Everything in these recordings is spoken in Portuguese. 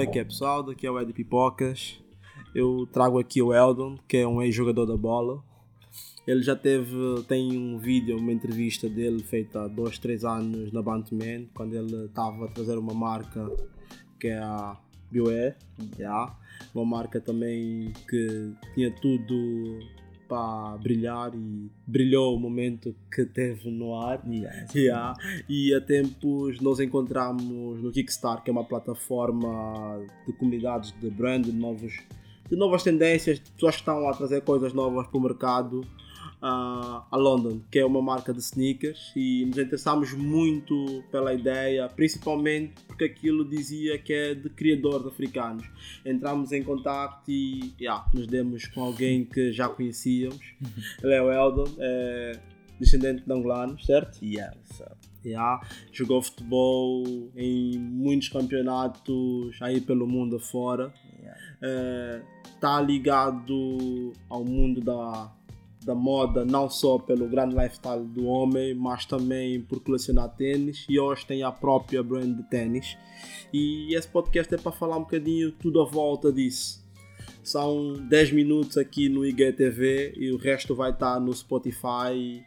Como é que é pessoal? Daqui é o Ed Pipocas. Eu trago aqui o Eldon, que é um ex-jogador da bola. Ele já teve, tem um vídeo, uma entrevista dele feita há 2, 3 anos na Bantman, quando ele estava a trazer uma marca que é a BioE, yeah. uma marca também que tinha tudo para brilhar e brilhou o momento que teve no ar. Yes. Yeah. E a tempos nós encontramos no Kickstarter, que é uma plataforma de comunidades de brand, de, novos, de novas tendências, de pessoas que estão a trazer coisas novas para o mercado. Uh, a London, que é uma marca de sneakers, e nos interessamos muito pela ideia, principalmente porque aquilo dizia que é de criadores africanos. Entramos em contato e yeah, nos demos com alguém que já conhecíamos. Ele é o Eldon, é descendente de angolanos, certo? Yeah. Yeah, jogou futebol em muitos campeonatos aí pelo mundo afora. Está ligado ao mundo da, da moda, não só pelo grande lifestyle do homem, mas também por colecionar tênis. E hoje tem a própria brand de tênis. E esse podcast é para falar um bocadinho tudo à volta disso. São 10 minutos aqui no IGTV e o resto vai estar no Spotify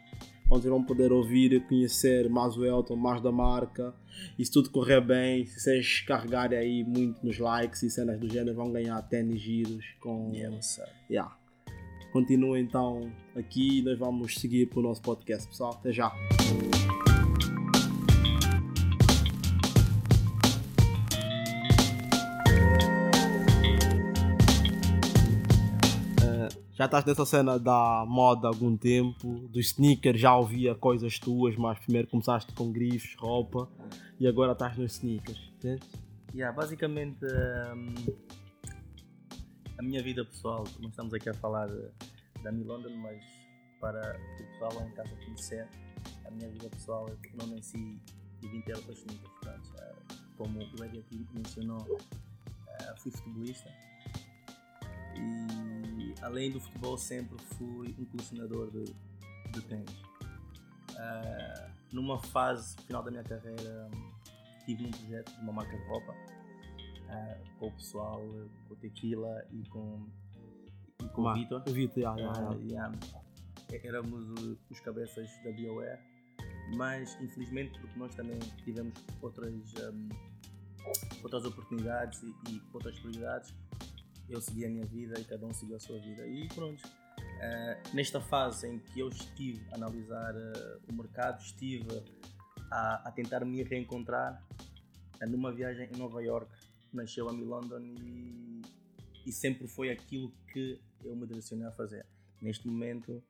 onde vão poder ouvir e conhecer mais o Elton, mais da marca. E se tudo correr bem, se vocês carregarem aí muito nos likes e cenas do gênero, vão ganhar tênis giros com. Yeah? Yeah. Continua então aqui e nós vamos seguir para o nosso podcast, pessoal. Até já. já estás nessa cena da moda há algum tempo, dos sneakers já ouvia coisas tuas, mas primeiro começaste com grifes, roupa e agora estás nos sneakers, entende? Yeah, basicamente hum, a minha vida pessoal, não estamos aqui a falar da Mi London, mas para o pessoal lá em casa conhecer, a minha vida pessoal é porque não nasci e vim ter outras sneakers. Portanto, eh, como o Edi aqui mencionou, eh, fui futebolista e além do futebol sempre fui um colecionador de, de tênis. Uh, numa fase final da minha carreira tive um projeto de uma marca de roupa uh, com o pessoal, com o Tequila e com, e com o Vitor. O Vitor, yeah, yeah, Uh, yeah. Éramos os cabeças da BioWare, mas infelizmente porque nós também tivemos outras, um, outras oportunidades e, e outras prioridades, eu segui a minha vida e cada um seguiu a sua vida. E pronto, eh, nesta fase em que eu estive a analisar eh, o mercado, estive a, a tentar me reencontrar eh, numa viagem em Nova York, nasceu a London e, e sempre foi aquilo que eu me direcionei a fazer. Neste momento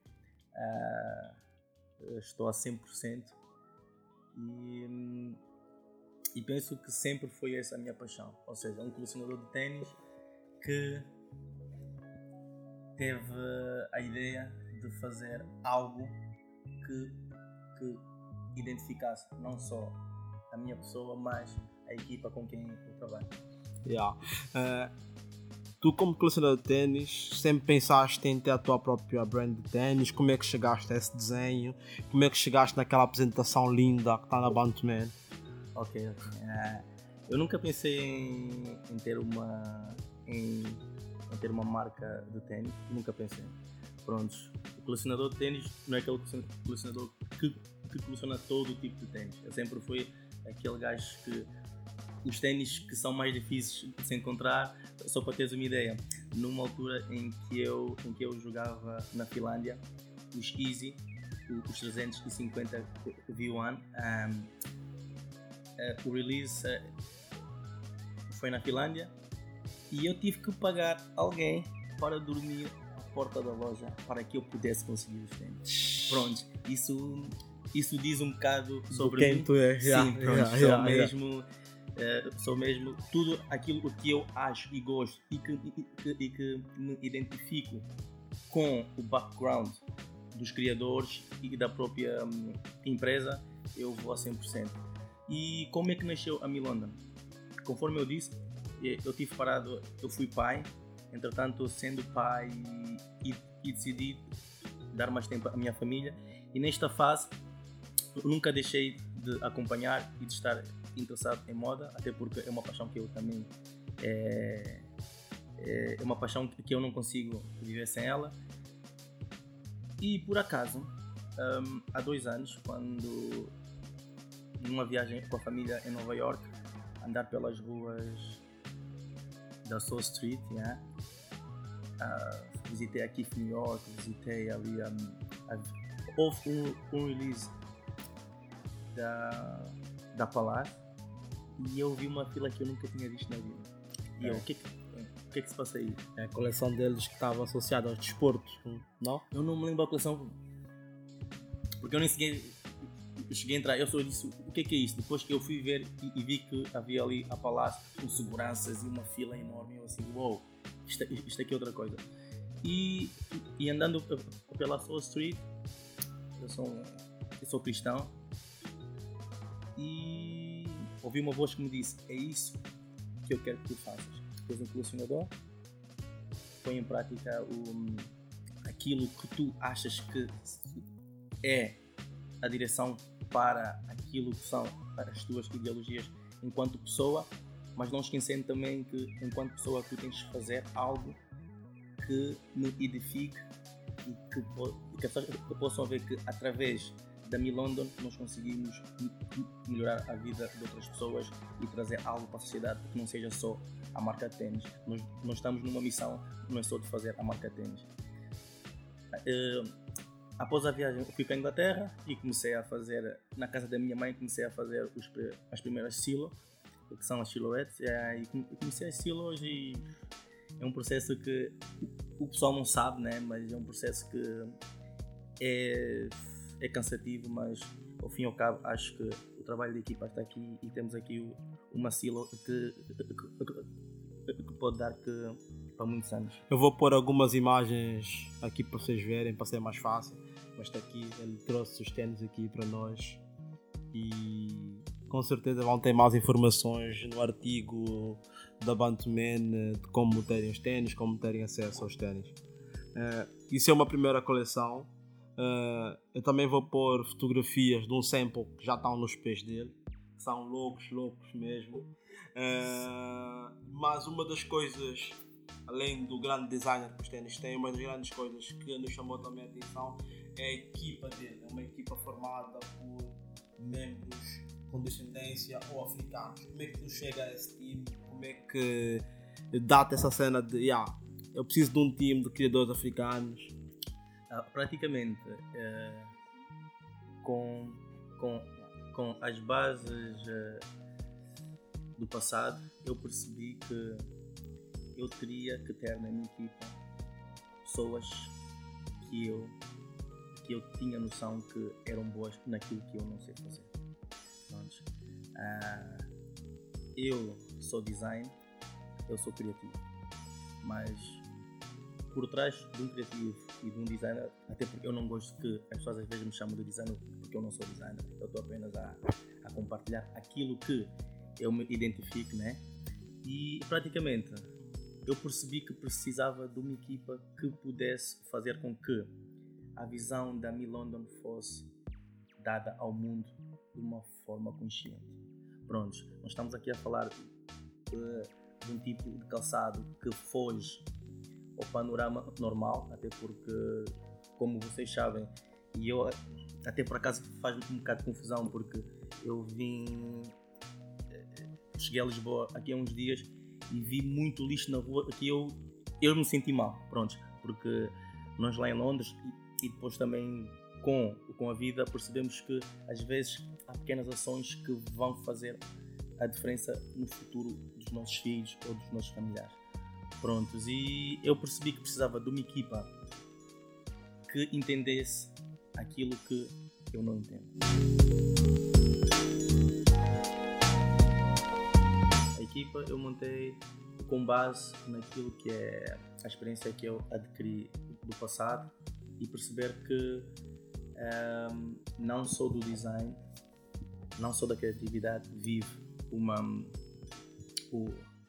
eh, estou a 100% e, e penso que sempre foi essa a minha paixão, ou seja, um colecionador de ténis que teve a ideia de fazer algo que, que identificasse não só a minha pessoa, mas a equipa com quem eu trabalho. Yeah. Eh, tu, como colecionador de ténis, sempre pensaste em ter a tua própria brand de ténis? Como é que chegaste a esse desenho? Como é que chegaste naquela apresentação linda que está na Bantaman? Ok, ok. Eh, eu nunca pensei em, em ter uma em, em ter uma marca de ténis, nunca pensei. Prontos, o colecionador de ténis não é aquele colecionador que, que coleciona todo o tipo de ténis. Eu sempre fui aquele gajo que os ténis que são mais difíceis de se encontrar, só para teres uma ideia, numa altura em que eu, em que eu jogava na Finlândia, os Easy, os 350 V1, um, eh, o release eh, foi na Finlândia e eu tive que pagar alguém para dormir à porta da loja para que eu pudesse conseguir os tênis. Pronto, isso, isso diz um bocado sobre quem mim. tu és. Sim, pronto, yeah, yeah. mesmo, eh, sou mesmo tudo aquilo que eu acho e gosto e que, e e que me identifico com o background dos criadores e da própria hum, empresa, eu vou a 100%. E como é que nasceu a Mi London? Conforme eu disse, eu tive parado, eu fui pai, entretanto, sendo pai e, e decidi dar mais tempo à minha família. E nesta fase, nunca deixei de acompanhar e de estar interessado em moda, até porque é uma paixão que eu também é, é uma paixão que eu não consigo viver sem ela. E por acaso, um, há dois anos, quando numa viagem com a família em Nova York, andar pelas ruas da Soul Street, yeah, uh, visitei aqui New York, visitei ali um, a, houve um, um release da, da Palácio e eu vi uma fila que eu nunca tinha visto na vida. E é. eu, o que, que, o que é que se passa aí? É a coleção deles que estava associada aos desportos, não? Eu não me lembro da coleção porque eu nem cheguei, eu cheguei a entrar. Eu só disse: o que é que é isto? Depois que eu fui ver e, e vi que havia ali a palácio com seguranças e uma fila enorme, eu assim: uou, wow, isto, isto aqui é outra coisa. E, e andando pela Soul Street, eu sou, eu sou cristão, e ouvi uma voz que me disse: É isso que eu quero que tu faças. Depois um colecionador põe em prática o, aquilo que tu achas que é a direção para aquilo que são as tuas ideologias enquanto pessoa, mas não esquecendo também que enquanto pessoa tu tens de fazer algo que me edifique e que, que pessoas possam ver que através da Mi London nós conseguimos melhorar a vida de outras pessoas e trazer algo para a sociedade que não seja só a marca de tênis. Nós, nós estamos numa missão, não é só de fazer a marca de tênis. Uh, após a viagem fui para a Inglaterra e comecei a fazer, na casa da minha mãe, comecei a fazer os, as primeiras silos, que são as silhouettes, e comecei as silos e é um processo que o pessoal não sabe, né? mas é um processo que é, é cansativo, mas ao fim e ao cabo acho que o trabalho da equipa está aqui e temos aqui uma silo que, que, que pode dar que, para muitos anos. Eu vou pôr algumas imagens aqui para vocês verem, para ser mais fácil. Mas está aqui, ele trouxe os tênis aqui para nós e com certeza vão ter mais informações no artigo da Bantuman de como terem os tênis, como terem acesso aos tênis. Uh, isso é uma primeira coleção. Uh, eu também vou pôr fotografias de um sample que já estão nos pés dele, são loucos, loucos mesmo. Uh, mas uma das coisas, além do grande designer que os tênis têm, uma das grandes coisas que nos chamou também a atenção é a equipa dele. É uma equipa formada por membros com descendência ou africanos. Como é que tu chega a esse time? Como é que dá-te essa cena de yeah, eu preciso de um time de criadores africanos? Ah, praticamente uh, com, com, com as bases uh, do passado, eu percebi que eu teria que ter na minha equipa pessoas que eu que eu tinha noção que eram boas naquilo que eu não sei fazer. Uh, eu sou design, eu sou criativo, mas por trás de um criativo e de um designer, até porque eu não gosto que as pessoas às vezes me chamam de designer porque eu não sou designer, eu estou apenas a, a compartilhar aquilo que eu me identifico, né? E praticamente eu percebi que precisava de uma equipa que pudesse fazer com que a visão da Mi London fosse dada ao mundo de uma forma consciente. Prontos, nós estamos aqui a falar de, de um tipo de calçado que foge ao panorama normal, até porque, como vocês sabem, e eu até por acaso faz um bocado de confusão porque eu vim eh, cheguei a Lisboa aqui há uns dias e vi muito lixo na rua que eu eu me senti mal, pronto, porque nós lá em Londres e depois também com, com a vida percebemos que às vezes há pequenas ações que vão fazer a diferença no futuro dos nossos filhos ou dos nossos familiares. Prontos, e eu percebi que precisava de uma equipa que entendesse aquilo que eu não entendo. A equipa eu montei com base naquilo que é a experiência que eu adquiri do passado e perceber que um, ehm, não só do design, não só da criatividade vive uma,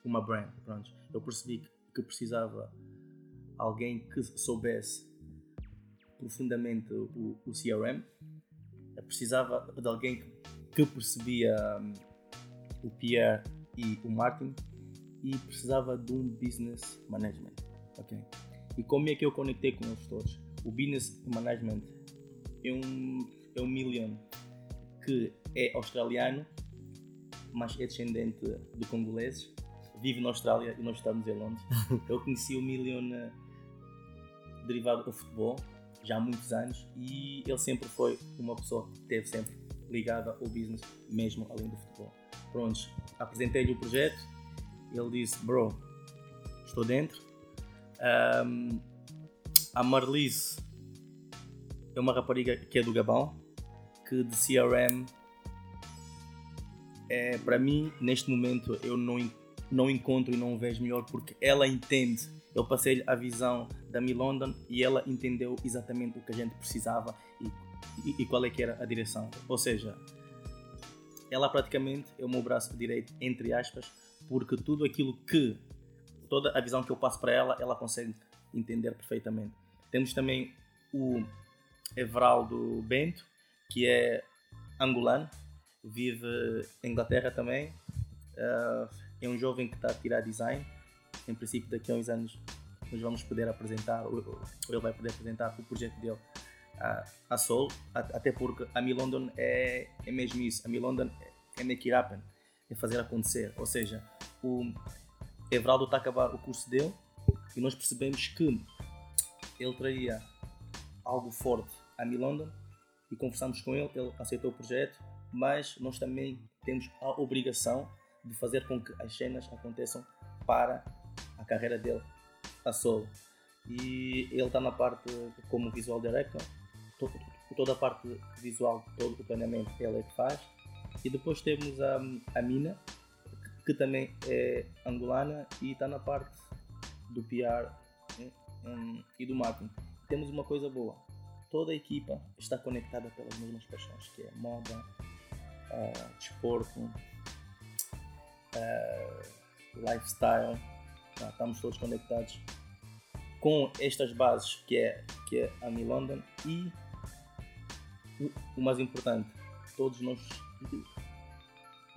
uma brand. Pronto. Eu percebi que precisava alguém que soubesse profundamente o, o CRM, eu precisava de alguém que, que percebia um, o PR e o marketing e precisava de um business management. ok? E como é que eu conectei com eles todos? O business management é um, é um million que é australiano, mas é descendente de congoleses, vive na Austrália e nós estamos em Londres. eu conheci o Million eh, derivado do futebol já há muitos anos e ele sempre foi uma pessoa que esteve sempre ligada ao business, mesmo além do futebol. Prontos, apresentei-lhe o projeto, ele disse: Bro, estou dentro. Um, a Marlise é uma rapariga que é do Gabão, que de CRM é, para mim, neste momento, eu não, não encontro e não vejo melhor porque ela entende. Eu passei a visão da Mi London e ela entendeu exatamente o que a gente precisava e, e, e qual é que era a direção. Ou seja, ela praticamente é o meu braço direito, entre aspas, porque tudo aquilo que, toda a visão que eu passo para ela, ela consegue entender perfeitamente. Temos também o Everaldo Bento, que é angolano, vive em Inglaterra também. Uh, é um jovem que está a tirar design. Em princípio, daqui a uns anos, nós vamos poder apresentar, ou ele vai poder apresentar o projeto dele à, à Soul, até porque a Mi London é, é mesmo isso. A Mi London é make it happen, é fazer acontecer. Ou seja, o Everaldo está a acabar o curso dele e nós percebemos que ele traria algo forte a Mi London e conversamos com ele, ele aceitou o projeto, mas nós também temos a obrigação de fazer com que as cenas aconteçam para a carreira dele a solo. E ele está na parte como visual director, toda a parte visual, todo o planeamento ele é que faz. E depois temos a, a Mina, que também é angolana e está na parte do PR um, hum, e do marketing. Temos uma coisa boa, toda a equipa está conectada pelas mesmas paixões, que é moda, uh, desporto, lifestyle. Tá? Estamos todos conectados com estas bases que é, que é a Mi London e o mais importante, todos nós,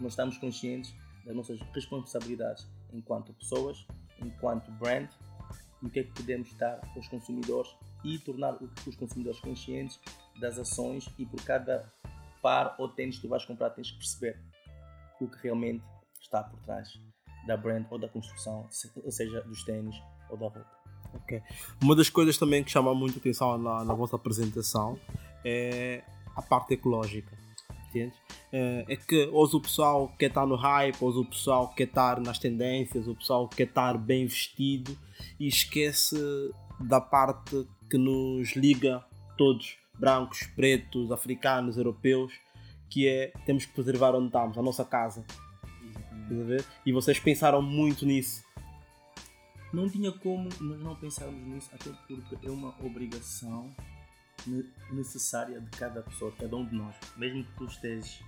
nós estamos conscientes das nossas responsabilidades enquanto pessoas, enquanto brand e o que é que podemos dar aos consumidores e tornar os consumidores conscientes das ações e por cada par ou tênis que tu vais comprar tens que perceber o que realmente está por trás da brand ou da construção, seja dos tênis ou da roupa. Ok. Uma das coisas também que chama muito atenção na, na vossa apresentação é a parte ecológica. Entende? É, é que hoje o pessoal quer estar no hype, hoje o pessoal quer estar nas tendências, o pessoal quer estar bem vestido e esquece da parte que nos liga todos, brancos, pretos, africanos, europeus, que é temos que preservar onde estamos, a nossa casa. E vocês pensaram muito nisso. Não tinha como nós não pensarmos nisso, até porque é uma obrigação necessária de cada pessoa, de cada um de nós. Mesmo que tu estejas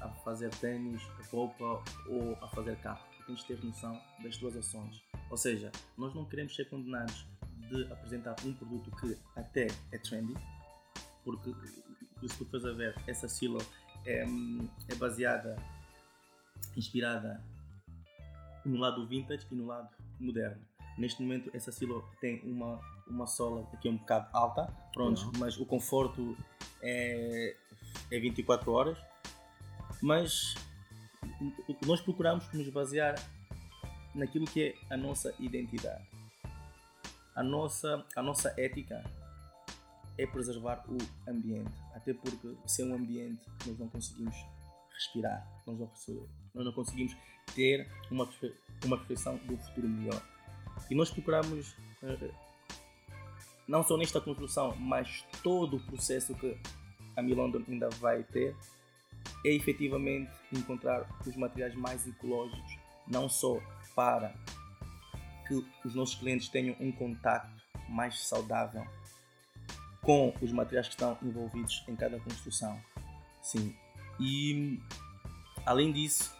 a fazer tênis, roupa ou a fazer carro, tens de ter noção das tuas ações. Ou seja, nós não queremos ser condenados de apresentar um produto que até é trendy, porque se tu fores a ver, essa silo é, é baseada, inspirada no lado vintage e no lado moderno. Neste momento, essa silo tem uma, uma sola que é um bocado alta, pronto, uhum. mas o conforto é, é 24 horas. Mas nós procuramos nos basear naquilo que é a nossa identidade a nossa, a nossa ética é preservar o ambiente. Até porque sem o ambiente nós não conseguimos respirar, nós não, nós não conseguimos ter uma, uma perfeição do futuro melhor. E nós procuramos, eh, não só nesta construção, mas todo o processo que a Milondon ainda vai ter, é efetivamente encontrar os materiais mais ecológicos, não só para que os nossos clientes tenham um contato mais saudável com os materiais que estão envolvidos em cada construção. Sim. E além disso,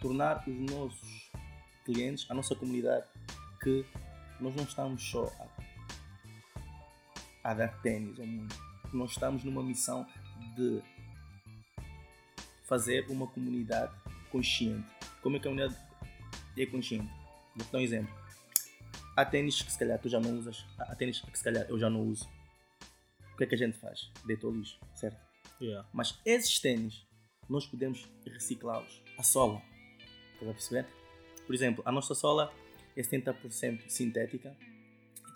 tornar os nossos clientes, a nossa comunidade, que nós não estamos só a, a dar tênis ao mundo. Nós estamos numa missão de fazer uma comunidade consciente. Como é que a comunidade é consciente? Vou dar um exemplo. Há tênis que se calhar tu já não usas, há tênis que se calhar eu já não uso. O que é que a gente faz? Deita o lixo, certo? Yeah. Mas esses tênis, nós podemos reciclá-los. A sola, estás a perceber? Por exemplo, a nossa sola é 70% sintética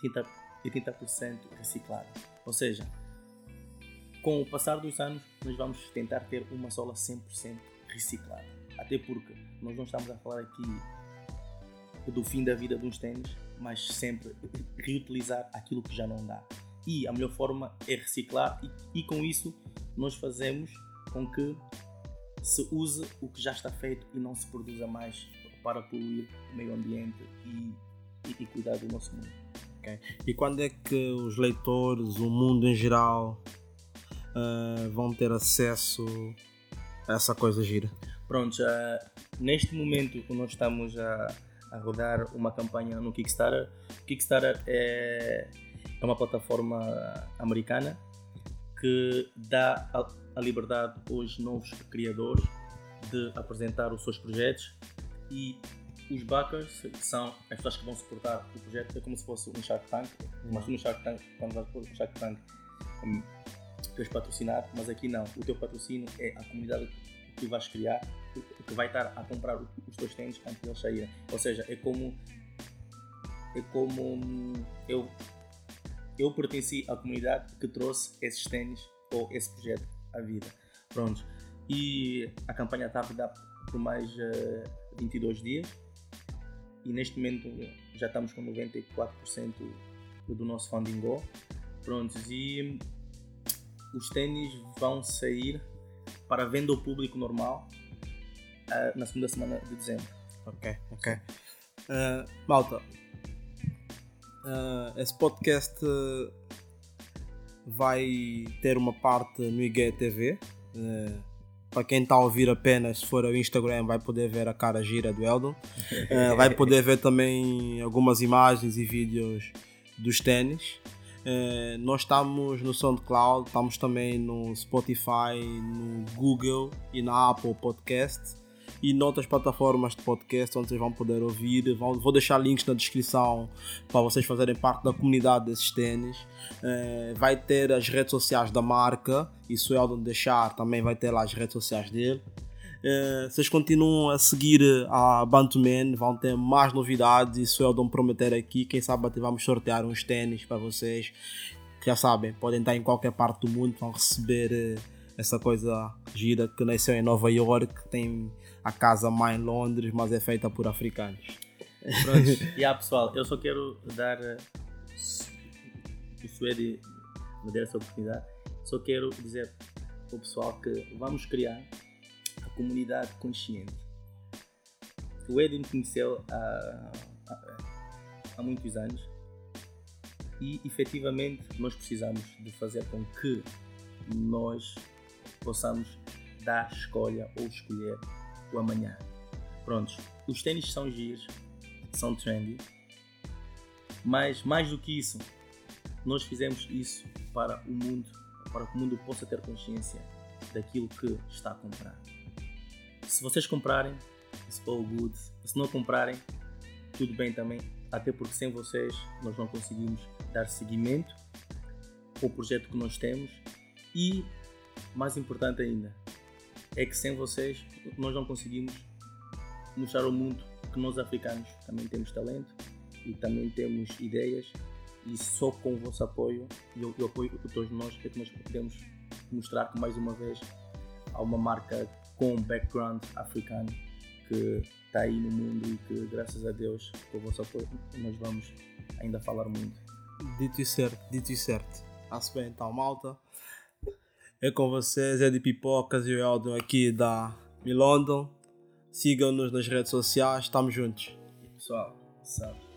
e 30%, e 30% reciclada. Ou seja, com o passar dos anos, nós vamos tentar ter uma sola 100% reciclada. Até porque nós não estamos a falar aqui do fim da vida dos tênis, mas sempre reutilizar aquilo que já não dá. E a melhor forma é reciclar, e, e com isso nós fazemos com que se use o que já está feito e não se produza mais para poluir o meio ambiente e, e, e cuidar do nosso mundo. Okay. E quando é que os leitores, o mundo em geral, uh, vão ter acesso a essa coisa gira? Pronto, uh, neste momento nós estamos a, a rodar uma campanha no Kickstarter. Kickstarter é, é uma plataforma americana que dá a, liberdade aos novos criadores de apresentar os seus projetos e os backers são as pessoas que vão suportar o projeto, é como se fosse um Shark Tank, mas no Shark Tank, quando vais para o Shark Tank, um, tu és patrocinado, mas aqui não. O teu patrocínio é a comunidade que tu vais criar, que vai estar a comprar os teus tênis antes de eles saírem. Ou seja, é como. É como. Hum, eu, eu pertenci à comunidade que trouxe esses tênis ou esse projeto à vida. Pronto. E a campanha está a dar por mais uh, eh, 22 dias e neste momento já estamos com 94% do nosso funding go. Prontos, e os tênis vão sair para venda ao público normal uh, na segunda semana de dezembro. Ok, ok. Uh, malta, uh, esse podcast vai ter uma parte no IGTV. Uh, para quem está a ouvir apenas, se for ao Instagram, vai poder ver a cara gira do Eldon. Uh, vai poder ver também algumas imagens e vídeos dos ténis. Uh, nós estamos no SoundCloud, estamos também no Spotify, no Google e na Apple Podcast e noutras plataformas de podcast onde vocês vão poder ouvir. Vou deixar links na descrição para vocês fazerem parte da comunidade desses tênis. É, vai ter as redes sociais da marca, e se o Eldon deixar, também vai ter lá as redes sociais dele. É, vocês continuam a seguir a Bantuman, vão ter mais novidades. E se o Eldon prometer aqui, quem sabe até vamos sortear uns tênis para vocês. Já sabem, podem estar em qualquer parte do mundo, vão receber eh, essa coisa gira que nasceu em Nova York, tem a casa mãe em Londres, mas é feita por africanos. Pronto, e yeah, pessoal, eu só quero dar o Suede me der essa oportunidade, só quero dizer ao pessoal que vamos criar a comunidade consciente. O Ed me conheceu há, há, há muitos anos e efetivamente nós precisamos de fazer com que nós possamos dar escolha ou escolher o amanhã. Prontos, os tênis são giros, são trendy, mas mais do que isso, nós fizemos isso para o mundo, para que o mundo possa ter consciência daquilo que está a comprar. Se vocês comprarem, it's all good. Se não comprarem, tudo bem também, até porque sem vocês nós não conseguimos dar seguimento ao projeto que nós temos e, mais importante ainda, é que sem vocês nós não conseguimos mostrar ao mundo que nós africanos também temos talento e também temos ideias e só com o vosso apoio e o, apoio de todos nós é que nós podemos mostrar que mais uma vez há uma marca com um background africano que está aí no mundo e que graças a Deus com o vosso apoio nós vamos ainda falar muito. Dito e certo, dito e certo. Está-se bem então malta. É com vocês, é de Pipocas e o Eldon aqui da Mi London. Sigam-nos nas redes sociais, estamos juntos. E pessoal, sabe.